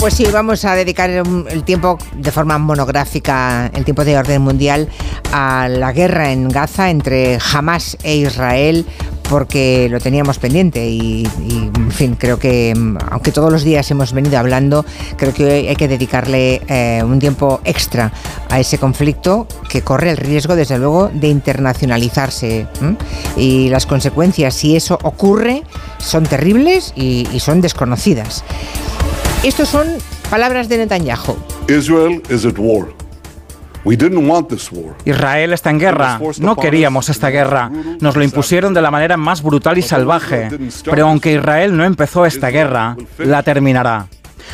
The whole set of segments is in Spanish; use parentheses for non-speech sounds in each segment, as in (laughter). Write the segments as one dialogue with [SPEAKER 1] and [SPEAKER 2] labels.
[SPEAKER 1] Pues sí, vamos a dedicar el tiempo de forma monográfica, el tiempo de orden mundial, a la guerra en Gaza entre Hamas e Israel, porque lo teníamos pendiente y, en fin, creo que aunque todos los días hemos venido hablando, creo que hoy hay que dedicarle eh, un tiempo extra a ese conflicto que corre el riesgo, desde luego, de internacionalizarse. Y las consecuencias, si eso ocurre, son terribles y, y son desconocidas. Estos son palabras de Netanyahu.
[SPEAKER 2] Israel is at war.
[SPEAKER 3] Israel está en guerra. No queríamos esta guerra. Nos lo impusieron de la manera más brutal y salvaje. Pero aunque Israel no empezó esta guerra, la terminará.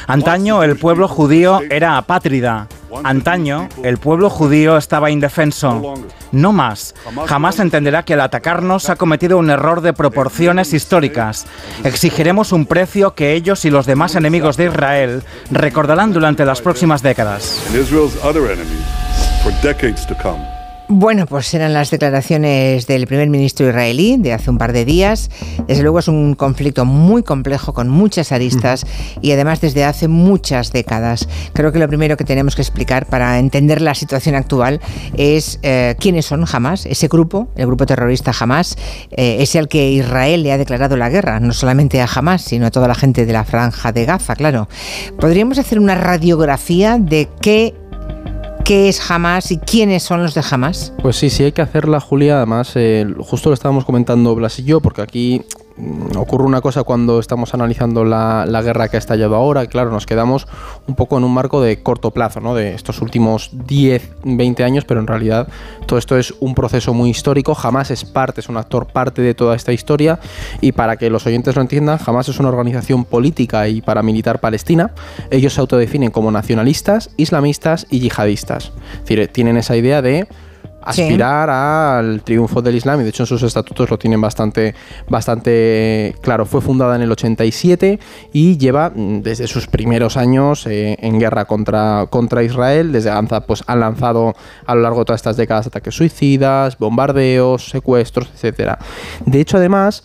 [SPEAKER 3] Antaño el pueblo judío era apátrida. Antaño el pueblo judío estaba indefenso. No más. Jamás entenderá que al atacarnos ha cometido un error de proporciones históricas. Exigiremos un precio que ellos y los demás enemigos de Israel recordarán durante las próximas décadas.
[SPEAKER 1] Bueno, pues eran las declaraciones del primer ministro israelí de hace un par de días. Desde luego es un conflicto muy complejo con muchas aristas y además desde hace muchas décadas. Creo que lo primero que tenemos que explicar para entender la situación actual es eh, quiénes son Hamas, ese grupo, el grupo terrorista Hamas, eh, es el que Israel le ha declarado la guerra, no solamente a Hamas, sino a toda la gente de la franja de Gaza, claro. ¿Podríamos hacer una radiografía de qué qué es Hamas y quiénes son los de Hamas?
[SPEAKER 4] Pues sí, sí hay que hacerla, Julia. Además, eh, justo lo estábamos comentando Blas y yo, porque aquí ocurre una cosa cuando estamos analizando la, guerra que ha estallado ahora, claro, nos quedamos un poco en un marco de corto plazo, ¿no? de estos últimos 10, 20 años, pero en realidad todo esto es un proceso muy histórico, jamás es parte, es un actor parte de toda esta historia y para que los oyentes lo entiendan, jamás es una organización política y paramilitar palestina, ellos se autodefinen como nacionalistas, islamistas y yihadistas, es decir, tienen esa idea de aspirar al triunfo del Islam y de hecho en sus estatutos lo tienen bastante, bastante claro. Fue fundada en el 87 y lleva mm, desde sus primeros años eh, en guerra contra, contra Israel. Desde Gaza pues, han lanzado a lo largo de todas estas décadas ataques suicidas, bombardeos, secuestros, etc. De hecho, además,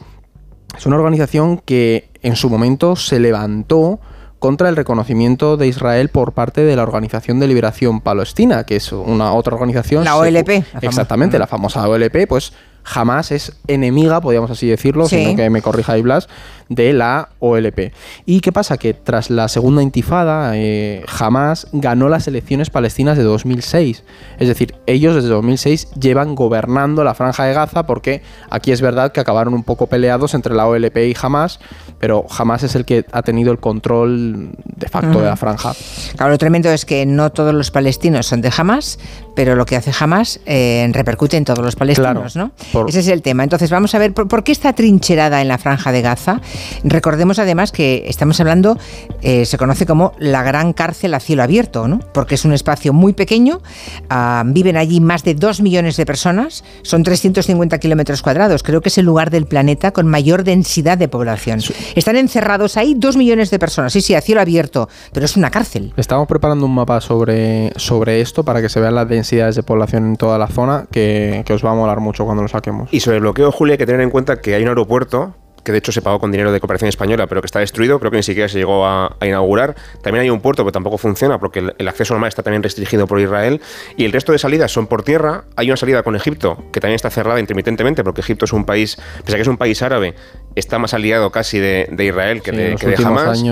[SPEAKER 4] es una organización que en su momento se levantó contra el reconocimiento de Israel por parte de la Organización de Liberación Palestina, que es una otra organización.
[SPEAKER 1] La OLP.
[SPEAKER 4] exactamente, la famosa OLP, pues jamás es enemiga, podríamos así decirlo, sino que me corrija Blas, de la OLP. ¿Y qué pasa? Que tras la segunda intifada, eh, jamás ganó las elecciones palestinas de 2006. Es decir, ellos desde 2006 llevan gobernando la franja de Gaza porque aquí es verdad que acabaron un poco peleados entre la OLP y Hamas, pero Hamas es el que ha tenido el control de facto de la franja.
[SPEAKER 1] Claro, lo tremendo es que no todos los palestinos son de Hamas, pero lo que hace Hamas eh, repercute en todos los palestinos, ¿no? Ese es el tema. Entonces, vamos a ver, ¿por, qué está trincherada en la franja de Gaza? Recordemos además que estamos hablando, eh, se conoce como la gran cárcel a cielo abierto, ¿no? Porque es un espacio muy pequeño, ah, viven allí más de dos millones de personas, son 350 kilómetros cuadrados, creo que es el lugar del planeta con mayor densidad de población. Están encerrados ahí dos millones de personas, sí, sí, a cielo abierto, pero es una cárcel.
[SPEAKER 4] Estamos preparando un mapa sobre, sobre esto para que se vean las densidades de población en toda la zona, que, que os va a molar mucho cuando lo saquemos.
[SPEAKER 5] Y sobre el bloqueo, Julia, hay que tener en cuenta que hay un aeropuerto que de hecho se pagó con dinero de cooperación española, pero que está destruido, creo que ni siquiera se llegó a, inaugurar. También hay un puerto que tampoco funciona porque el, acceso al mar está también restringido por Israel. Y el resto de salidas son por tierra. Hay una salida con Egipto, que también está cerrada intermitentemente, porque Egipto es un país, pese a que es un país árabe, está más aliado casi de, Israel que de, que Hamas.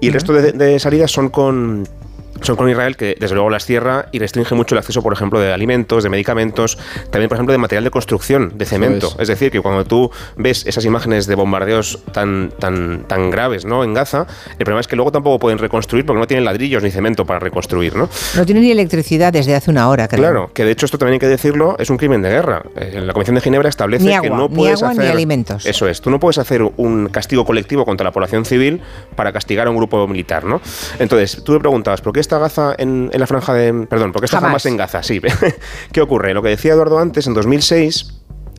[SPEAKER 5] Y el resto de salidas son con son con Israel que desde luego las cierra y restringe mucho el acceso, por ejemplo, de alimentos, de medicamentos, también, por ejemplo, de material de construcción, de cemento. Es. decir, que cuando tú ves esas imágenes de bombardeos tan, tan, tan graves ¿no? en Gaza, el problema es que luego tampoco pueden reconstruir porque no tienen ladrillos ni cemento para reconstruir. No,
[SPEAKER 1] no tienen ni electricidad desde hace una hora, creo.
[SPEAKER 5] Claro, que de hecho esto también hay que decirlo, es un crimen de guerra. Eh, la Convención de Ginebra establece que no puedes
[SPEAKER 1] ni
[SPEAKER 5] agua,
[SPEAKER 1] ni alimentos.
[SPEAKER 5] Eso es, tú no puedes hacer un castigo colectivo contra la población civil para castigar a un grupo militar, ¿no? Entonces, tú me preguntabas, ¿por qué está Gaza en en, la franja de... Perdón, porque está jamás en Gaza, sí. (laughs) ¿Qué ocurre? Lo que decía Eduardo antes, en 2006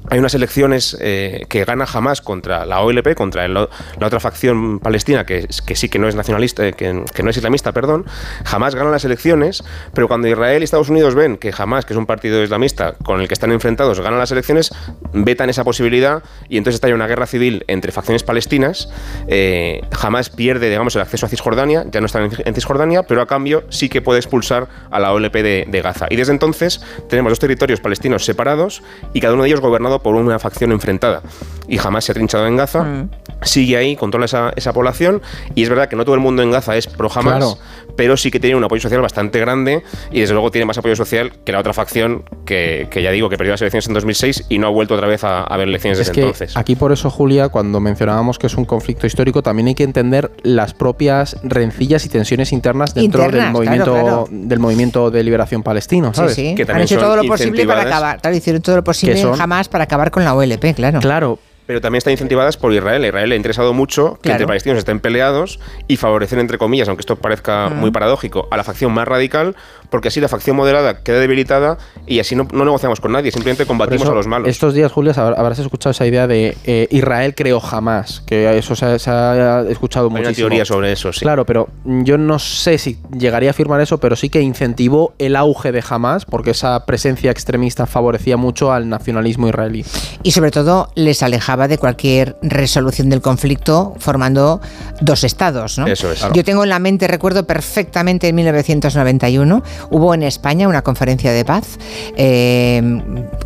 [SPEAKER 5] hay unas elecciones eh, que gana jamás contra la OLP, contra la otra facción palestina que, que, sí que no es nacionalista, eh, que, que, no es islamista, perdón, jamás gana las elecciones, pero cuando Israel y Estados Unidos ven que jamás, que es un partido islamista con el que están enfrentados, ganan las elecciones, vetan esa posibilidad y entonces está una guerra civil entre facciones palestinas, eh, jamás pierde, digamos, el acceso a Cisjordania, ya no está en, Cisjordania, pero a cambio sí que puede expulsar a la OLP de, de Gaza. Y desde entonces tenemos dos territorios palestinos separados y cada uno de ellos gobernado por una facción enfrentada. Y jamás se ha trinchado en Gaza, mm. sigue ahí, controla esa, esa, población. Y es verdad que no todo el mundo en Gaza es pro Hamas, pero sí que tiene un apoyo social bastante grande y desde luego tiene más apoyo social que la otra facción que, que ya digo que perdió las elecciones en 2006 y no ha vuelto otra vez a, a ver elecciones desde entonces.
[SPEAKER 4] Aquí por eso, Julia, cuando mencionábamos que es un conflicto histórico, también hay que entender las propias rencillas y tensiones internas dentro del movimiento del movimiento de liberación palestino, ¿sabes?
[SPEAKER 1] Sí, sí. Que Han hecho todo lo posible para acabar, claro, hicieron todo lo posible jamás para acabar con la OLP, claro.
[SPEAKER 4] Claro,
[SPEAKER 5] pero también están incentivadas por Israel. Israel le ha interesado mucho que entre palestinos estén peleados y favorecer, entre comillas, aunque esto parezca muy paradójico, a la facción más radical, porque así la facción moderada queda debilitada y así no, negociamos con nadie, simplemente combatimos a los malos.
[SPEAKER 4] Estos días, Julia, habrás escuchado esa idea de eh, Israel creó jamás, que eso se, ha escuchado mucho.
[SPEAKER 5] Hay una teoría sobre eso, sí.
[SPEAKER 4] Claro, pero yo no sé si llegaría a afirmar eso, pero sí que incentivó el auge de jamás, porque esa presencia extremista favorecía mucho al nacionalismo israelí.
[SPEAKER 1] Y sobre todo les alejaba de cualquier resolución del conflicto formando dos estados. ¿no?
[SPEAKER 5] Eso es.
[SPEAKER 1] Yo tengo en la mente, recuerdo perfectamente en 1991, hubo en España una conferencia de paz. Eh,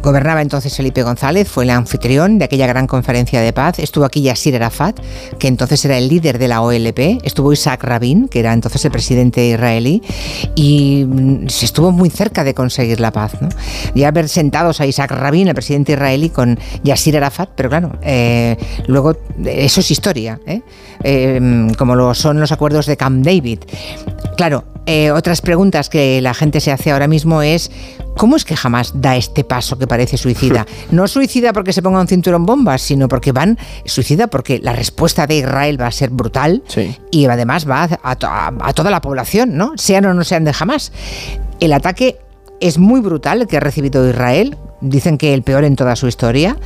[SPEAKER 1] gobernaba entonces Felipe González, fue el anfitrión de aquella gran conferencia de paz. Estuvo aquí Yasir Arafat, que entonces era el líder de la OLP. Estuvo Isaac Rabin, que era entonces el presidente israelí. Y mm, se estuvo muy cerca de conseguir la paz. ¿no? Ya ver sentados a Isaac Rabin, el presidente israelí, con Yasir Arafat, pero claro, eh, luego, eso es historia, ¿eh? Eh, como lo son los acuerdos de Camp David. Claro, otras preguntas que la gente se hace ahora mismo es, ¿cómo es que jamás da este paso que parece suicida? (laughs) No suicida porque se ponga un cinturón bombas, sino porque van suicida porque la respuesta de Israel va a ser brutal y además va a, toda la población, ¿no? Sean o no sean de jamás. El ataque es muy brutal que ha recibido Israel, dicen que el peor en toda su historia,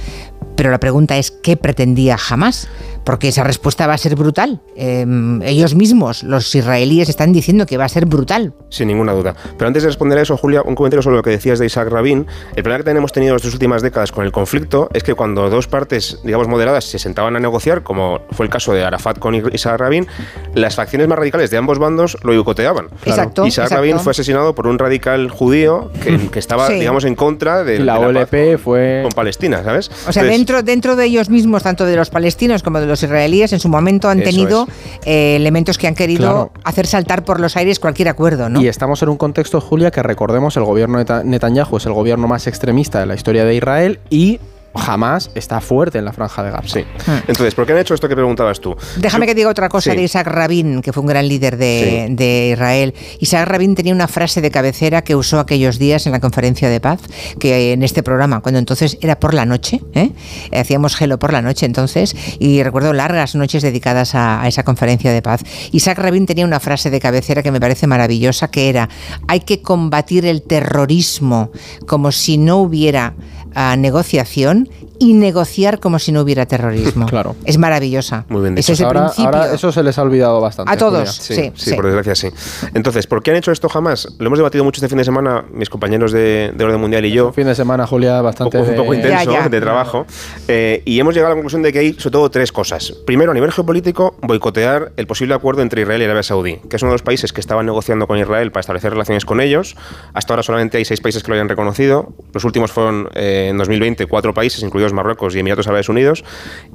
[SPEAKER 1] pero la pregunta es, ¿qué pretendía jamás? porque esa respuesta va a ser brutal. Em, ellos mismos, los israelíes, están diciendo que va a ser brutal.
[SPEAKER 5] Sin ninguna duda. Pero antes de responder a eso, Julia, un comentario sobre lo que decías de Isaac Rabin. El problema que tenemos tenido en las últimas décadas con el conflicto es que cuando dos partes, digamos, moderadas se sentaban a negociar, como fue el caso de Arafat con Isaac Rabin, las facciones más radicales de ambos bandos lo boicoteaban.
[SPEAKER 1] Exacto.
[SPEAKER 5] Isaac Rabin fue asesinado por un radical judío que, estaba, (laughs) digamos, en contra de,
[SPEAKER 4] la, OLP fue
[SPEAKER 5] con Palestina, ¿sabes?
[SPEAKER 1] O sea, dentro, dentro de ellos mismos, tanto de los palestinos como de los israelíes en su momento han tenido eh, elementos que han querido hacer saltar por los aires cualquier acuerdo, ¿no?
[SPEAKER 4] Y estamos en un contexto, Julia, que recordemos, el gobierno de Netanyahu es el gobierno más extremista de la historia de Israel y jamás está fuerte en la franja de Gaza.
[SPEAKER 5] Sí. Hmm. Entonces, ¿por qué han hecho esto que preguntabas tú?
[SPEAKER 1] Déjame que diga otra cosa de Isaac Rabin, que fue un gran líder de, Israel. Isaac Rabin tenía una frase de cabecera que usó aquellos días en la conferencia de paz, que en este programa, cuando entonces era por la noche, ¿eh? hacíamos gelo por la noche entonces, y recuerdo largas noches dedicadas a, a esa conferencia de paz. Isaac Rabin tenía una frase de cabecera que me parece maravillosa, que era, hay que combatir el terrorismo como si no hubiera a negociación y negociar como si no hubiera terrorismo. (laughs)
[SPEAKER 4] Claro.
[SPEAKER 1] Es maravillosa.
[SPEAKER 5] Muy bien
[SPEAKER 1] dicho. ahora,
[SPEAKER 4] eso se les ha olvidado bastante.
[SPEAKER 1] A todos.
[SPEAKER 5] Sí, sí, por desgracia sí. Entonces, ¿por qué han hecho esto jamás? Lo hemos debatido mucho este fin de semana, mis compañeros de, Orden Mundial y yo.
[SPEAKER 4] Un fin de semana, Julia, bastante.
[SPEAKER 5] Un poco, intenso de trabajo. Eh, y hemos llegado a la conclusión de que hay, sobre todo, tres cosas. Primero, a nivel geopolítico, boicotear el posible acuerdo entre Israel y Arabia Saudí, que es uno de los países que estaban negociando con Israel para establecer relaciones con ellos. Hasta ahora solamente hay seis países que lo hayan reconocido. Los últimos fueron eh, en 2020 cuatro países, incluidos Marruecos y Emiratos Árabes Unidos.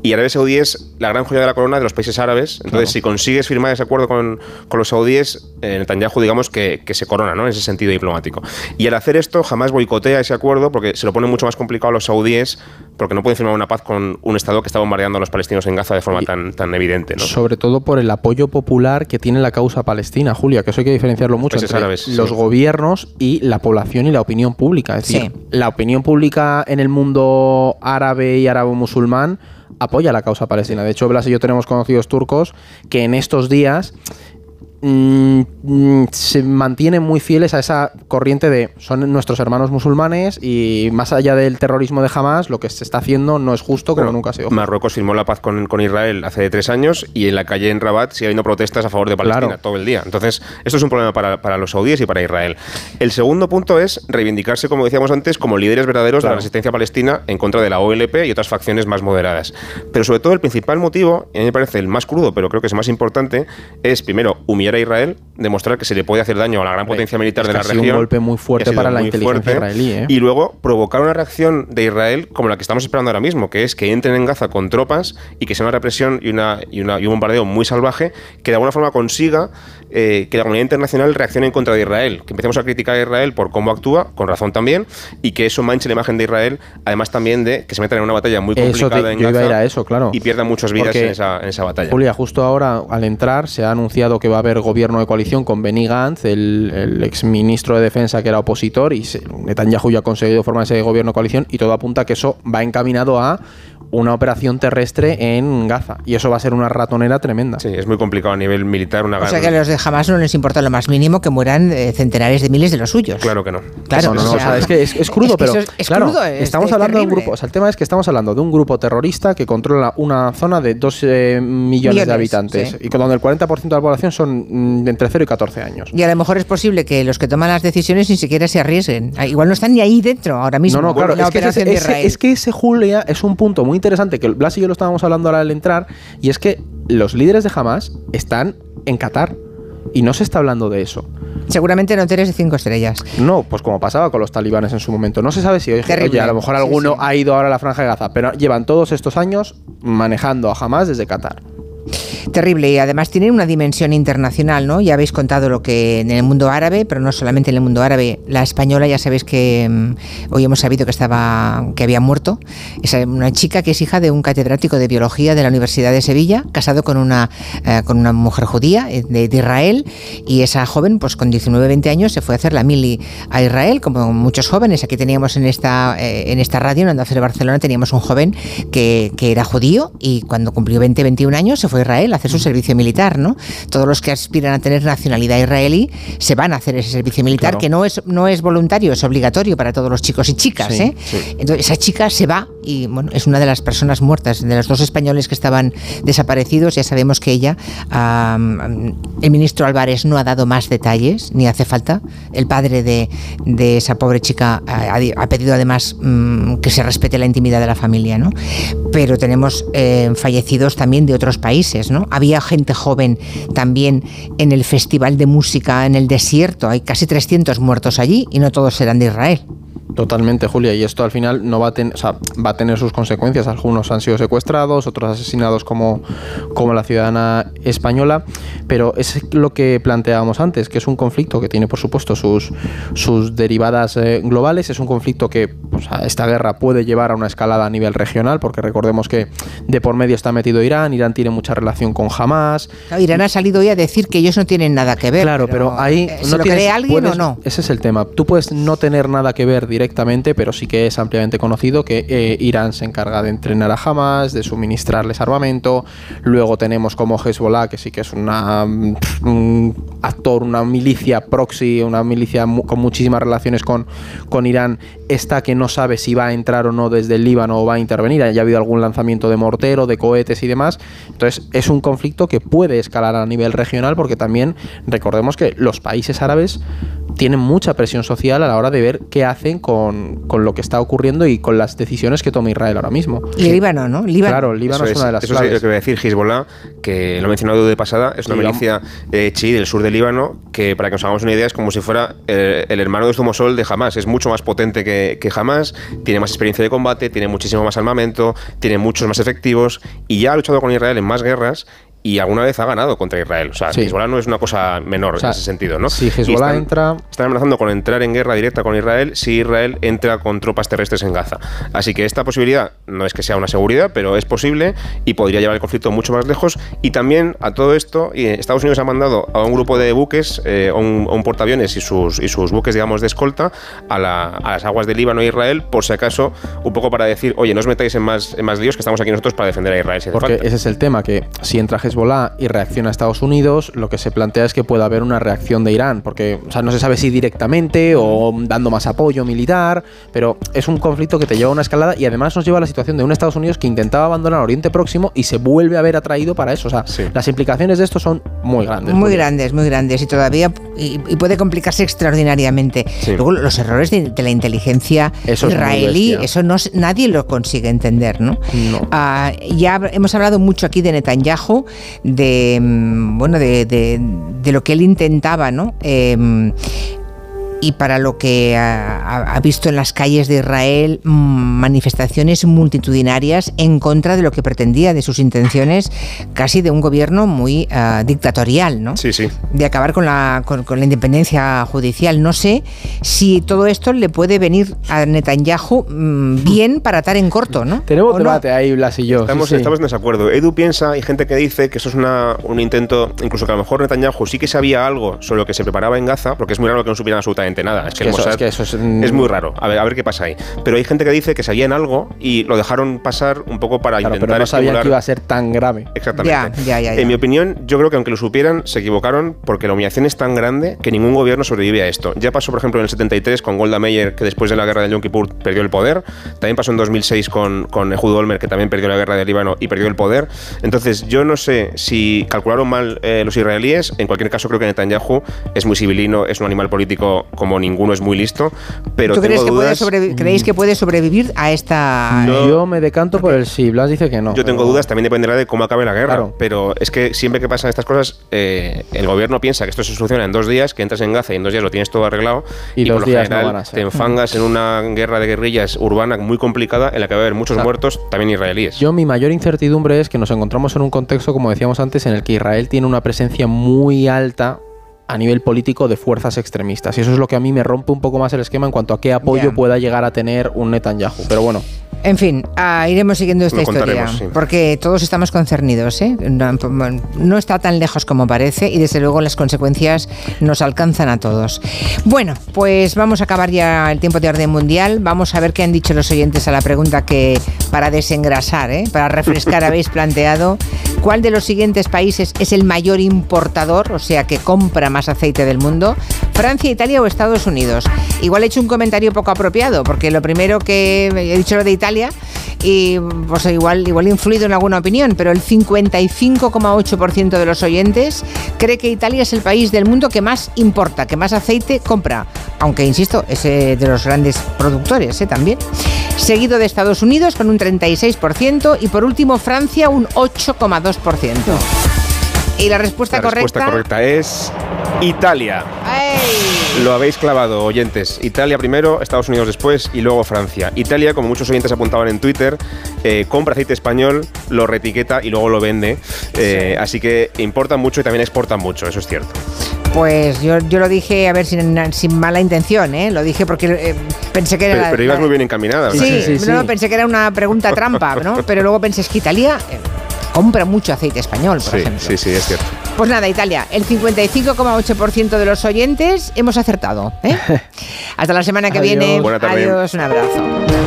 [SPEAKER 5] Y Arabia Saudí es la gran joya de la corona de los países árabes. Entonces, si consigues firmar ese acuerdo con, con los saudíes, eh, Netanyahu, digamos que, que, se corona ¿no? en ese sentido diplomático. Y al hacer esto, jamás boicotea ese acuerdo porque se lo pone mucho más complicado a los saudíes porque no pueden firmar una paz con un Estado que está bombardeando a los palestinos en Gaza de forma tan, tan evidente. ¿no?
[SPEAKER 4] Sobre todo por el apoyo popular que tiene la causa palestina, Julia, que eso hay que diferenciarlo mucho entre los gobiernos y la población y la opinión pública. Es decir, la opinión pública en el mundo árabe y árabe-musulmán apoya la causa palestina. De hecho, Blas y yo tenemos conocidos turcos que en estos días mm, se mantienen muy fieles a esa corriente de son nuestros hermanos musulmanes y más allá del terrorismo de Hamas, lo que se está haciendo no es justo como nunca se
[SPEAKER 5] Marruecos firmó la paz con, Israel hace tres años y en la calle en Rabat sigue habiendo protestas a favor de Palestina todo el día. Entonces, esto es un problema para, para, los saudíes y para Israel. El segundo punto es reivindicarse, como decíamos antes, como líderes verdaderos de la resistencia palestina en contra de la OLP y otras facciones más moderadas. Pero sobre todo el principal motivo, y a mí me parece el más crudo, pero creo que es el más importante, es primero humillar a Israel, demostrar que se le puede hacer daño a la gran potencia militar de la región.
[SPEAKER 4] un golpe muy fuerte para la inteligencia israelí. ¿eh?
[SPEAKER 5] Y luego provocar una reacción de Israel como la que estamos esperando ahora mismo, que es que entren en Gaza con tropas y que sea una represión y, una, y, una, y un bombardeo muy salvaje que de alguna forma consiga eh, que la comunidad internacional reaccione en contra de Israel, que empecemos a criticar a Israel por cómo actúa, con razón también, y que eso manche la imagen de Israel, además también de que se metan en una batalla muy complicada en Gaza
[SPEAKER 4] eso, claro.
[SPEAKER 5] y pierdan muchas vidas en esa, en esa, batalla.
[SPEAKER 4] Julia, justo ahora al entrar se ha anunciado que va a haber gobierno de coalición con Benny Gantz, el, el ex ministro de Defensa que era opositor, y Netanyahu ya ha conseguido formar ese gobierno coalición, y todo apunta a que eso va encaminado a una operación terrestre en Gaza. Y eso va a ser una ratonera tremenda.
[SPEAKER 5] Sí, es muy complicado a nivel militar una
[SPEAKER 1] O sea que a los de Hamas no les importa lo más mínimo que mueran eh, centenares de miles de los suyos.
[SPEAKER 5] Claro que no.
[SPEAKER 1] Claro,
[SPEAKER 4] no, no, es que es, crudo, pero claro, estamos hablando de un grupo. O sea, el tema es que estamos hablando de un grupo terrorista que controla una zona de 2 eh, millones, de habitantes y donde el 40% de la población son mm, de entre 0 y 14 años.
[SPEAKER 1] Y a lo mejor es posible que los que toman las decisiones ni siquiera se arriesguen. Ah, igual no están ni ahí dentro ahora mismo.
[SPEAKER 4] No, no, claro. es, que ese, es que ese, Julia, es un punto muy interesante que Blas y yo lo estábamos hablando ahora al entrar, y es que los líderes de Hamas están en Qatar. Y no se está hablando de eso.
[SPEAKER 1] Seguramente no hoteles de cinco estrellas.
[SPEAKER 4] No, pues como pasaba con los talibanes en su momento. No se sabe si hoy, oye, a lo mejor alguno ha ido ahora a la franja de Gaza, pero llevan todos estos años manejando a Hamas desde Qatar.
[SPEAKER 1] Terrible y además tiene una dimensión internacional, ¿no? Ya habéis contado lo que en el mundo árabe, pero no solamente en el mundo árabe, la española ya sabéis que mm, hoy hemos sabido que estaba que había muerto. Es una chica que es hija de un catedrático de biología de la Universidad de Sevilla, casado con una eh, con una mujer judía eh, de, Israel y esa joven pues con 19 20 años se fue a hacer la mili a Israel, como muchos jóvenes. Aquí teníamos en esta eh, en esta radio en de Barcelona teníamos un joven que, que era judío y cuando cumplió 20 21 años se fue a Israel hacer su servicio militar, ¿no? Todos los que aspiran a tener nacionalidad israelí se van a hacer ese servicio militar, que no es, no es voluntario, es obligatorio para todos los chicos y chicas, ¿eh? Entonces esa chica se va y bueno, es una de las personas muertas, de los dos españoles que estaban desaparecidos, ya sabemos que ella, el ministro Álvarez no ha dado más detalles, ni hace falta. El padre de, esa pobre chica ha, pedido además mm, que se respete la intimidad de la familia, ¿no? Pero tenemos eh, fallecidos también de otros países, ¿no? Había gente joven también en el Festival de Música en el Desierto, hay casi 300 muertos allí y no todos eran de Israel.
[SPEAKER 4] Totalmente, Julia, y esto al final no va a, tener, va a tener sus consecuencias. Algunos han sido secuestrados, otros asesinados como, como la ciudadana española, pero es lo que planteábamos antes, que es un conflicto que tiene, por supuesto, sus, sus derivadas eh, globales, es un conflicto que esta guerra puede llevar a una escalada a nivel regional, porque recordemos que de por medio está metido Irán, Irán tiene mucha relación con Hamas.
[SPEAKER 1] Irán ha salido hoy a decir que ellos no tienen nada que ver.
[SPEAKER 4] Claro, pero, ahí...
[SPEAKER 1] Eh, no lo cree alguien o no?
[SPEAKER 4] Ese es el tema. Tú puedes no tener nada que ver directamente, pero sí que es ampliamente conocido que eh, Irán se encarga de entrenar a Hamas, de suministrarles armamento. Luego tenemos como Hezbollah, que sí que es una, mm, un actor, una milicia proxy, una milicia con muchísimas relaciones con, con Irán, está que no sabe si va a entrar o no desde el Líbano o va a intervenir. Ya ha habido algún lanzamiento de mortero, de cohetes y demás. Entonces es un conflicto que puede escalar a nivel regional porque también recordemos que los países árabes tienen mucha presión social a la hora de ver qué hacen con, lo que está ocurriendo y con las decisiones que toma Israel ahora mismo.
[SPEAKER 1] Y Líbano, ¿no?
[SPEAKER 4] Líbano. Claro, Líbano es, una de las
[SPEAKER 5] Eso es lo que voy a decir, Hezbollah, que lo he mencionado de pasada, es una milicia eh, chií del sur de Líbano, que para que nos hagamos una idea es como si fuera eh, el, hermano de Zumosol de Hamas. Es mucho más potente que, que Hamas, tiene más experiencia de combate, tiene muchísimo más armamento, tiene muchos más efectivos y ya ha luchado con Israel en más guerras y alguna vez ha ganado contra Israel. O sea, Hezbollah no es una cosa menor en ese sentido, ¿no?
[SPEAKER 4] Si Hezbollah entra...
[SPEAKER 5] Están amenazando con entrar en guerra directa con Israel si Israel entra con tropas terrestres en Gaza. Así que esta posibilidad no es que sea una seguridad, pero es posible y podría llevar el conflicto mucho más lejos. Y también a todo esto, Estados Unidos ha mandado a un grupo de buques, eh, un, un, portaaviones y sus, y sus buques, digamos, de escolta a, las aguas de Líbano e Israel, por si acaso, un poco para decir, oye, no os metáis en más, en más líos que estamos aquí nosotros para defender a Israel.
[SPEAKER 4] Porque ese es el tema, que si entra Hezbollah Hezbollah y reacciona Estados Unidos, lo que se plantea es que pueda haber una reacción de Irán, porque o sea, no se sabe si directamente o dando más apoyo militar, pero es un conflicto que te lleva a una escalada y además nos lleva a la situación de un Estados Unidos que intentaba abandonar Oriente Próximo y se vuelve a ver atraído para eso. O sea, las implicaciones de esto son muy grandes.
[SPEAKER 1] Muy, grandes, muy grandes y todavía y, puede complicarse extraordinariamente. Luego los errores de, la inteligencia israelí, eso no, nadie lo consigue entender, ¿no? Ah, ya hemos hablado mucho aquí de Netanyahu, de mm, bueno, de, de, lo que él intentaba, ¿no? Em, y para lo que ha, visto en las calles de Israel mm, manifestaciones multitudinarias en contra de lo que pretendía, de sus intenciones casi de un gobierno muy ah, dictatorial, ¿no?
[SPEAKER 5] Sí, sí.
[SPEAKER 1] De acabar con la, con, la independencia judicial. No sé si todo esto le puede venir a Netanyahu mm, bien para atar en corto, ¿no?
[SPEAKER 4] Tenemos debate ahí, Blas y yo.
[SPEAKER 5] Estamos, estamos en desacuerdo. Edu piensa, hay gente que dice que eso es una, un intento, incluso que a lo mejor Netanyahu sí que sabía algo sobre lo que se preparaba en Gaza, porque es muy raro que no supieran absolutamente nada. Es que, eso, es, muy raro. A ver, a ver qué pasa ahí. Pero hay gente que dice que sabían algo y lo dejaron pasar un poco para intentar
[SPEAKER 4] pero no sabían que iba a ser tan grave.
[SPEAKER 5] Exactamente. en mi opinión, yo creo que aunque lo supieran, se equivocaron porque la humillación es tan grande que ningún gobierno sobrevive a esto. Ya pasó, por ejemplo, en el 73 con Golda Meir, que después de la guerra de Yom Kippur perdió el poder. También pasó en 2006 con, con Ehud Olmer, que también perdió la guerra del Líbano y perdió el poder. Entonces, yo no sé si calcularon mal eh, los israelíes. En cualquier caso, creo que Netanyahu es muy civilino, es un animal político como ningún uno es muy listo, pero
[SPEAKER 1] ¿Tú
[SPEAKER 5] crees
[SPEAKER 1] que puede creéis que puede sobrevivir a esta...?
[SPEAKER 4] Yo me decanto por el sí, Blas dice que no.
[SPEAKER 5] Yo tengo dudas, también dependerá de cómo acabe la guerra, pero es que siempre que pasan estas cosas, eh, el gobierno piensa que esto se soluciona en dos días, que entras en Gaza y en dos días lo tienes todo arreglado, y, por lo general te enfangas en una guerra de guerrillas urbana muy complicada en la que va a haber muchos muertos, también israelíes.
[SPEAKER 4] Yo mi mayor incertidumbre es que nos encontramos en un contexto, como decíamos antes, en el que Israel tiene una presencia muy alta a nivel político de fuerzas extremistas. Y eso es lo que a mí me rompe un poco más el esquema en cuanto a qué apoyo pueda llegar a tener un Netanyahu. Pero bueno.
[SPEAKER 1] En fin, ah, iremos siguiendo esta historia, porque todos estamos concernidos. ¿eh? No, está tan lejos como parece y desde luego las consecuencias nos alcanzan a todos. Bueno, pues vamos a acabar ya el tiempo de orden mundial. Vamos a ver qué han dicho los oyentes a la pregunta que para desengrasar, ¿eh? para refrescar (laughs) habéis planteado. ¿Cuál de los siguientes países es el mayor importador, o sea, que compra más aceite del mundo? ¿Francia, Italia o Estados Unidos? Igual he hecho un comentario poco apropiado, porque lo primero que he dicho lo de Italia y pues igual, igual he influido en alguna opinión, pero el 55,8% de los oyentes cree que Italia es el país del mundo que más importa, que más aceite compra, aunque insisto, es de los grandes productores ¿eh? también. Seguido de Estados Unidos con un 36% y por último Francia un 8,2%. Y la respuesta
[SPEAKER 5] la
[SPEAKER 1] correcta.
[SPEAKER 5] respuesta correcta es Italia. Lo habéis clavado, oyentes. Italia primero, Estados Unidos después y luego Francia. Italia, como muchos oyentes apuntaban en Twitter, eh, compra aceite español, lo retiqueta y luego lo vende. Eh, así que importa mucho y también exporta mucho, eso es cierto.
[SPEAKER 1] Pues yo, yo lo dije, a ver, sin, sin mala intención, ¿eh? Lo dije porque eh, pensé que
[SPEAKER 5] era... Pero, ibas muy bien encaminada.
[SPEAKER 1] Sí, sí, sí, pensé que era una pregunta trampa, ¿no? Pero luego pensé, es que Italia compra mucho aceite español, por ejemplo.
[SPEAKER 5] Sí, sí, es cierto.
[SPEAKER 1] Pues nada, Italia, el 55,8% de los oyentes hemos acertado. ¿eh? (laughs) Hasta la semana que viene. Adiós, un abrazo.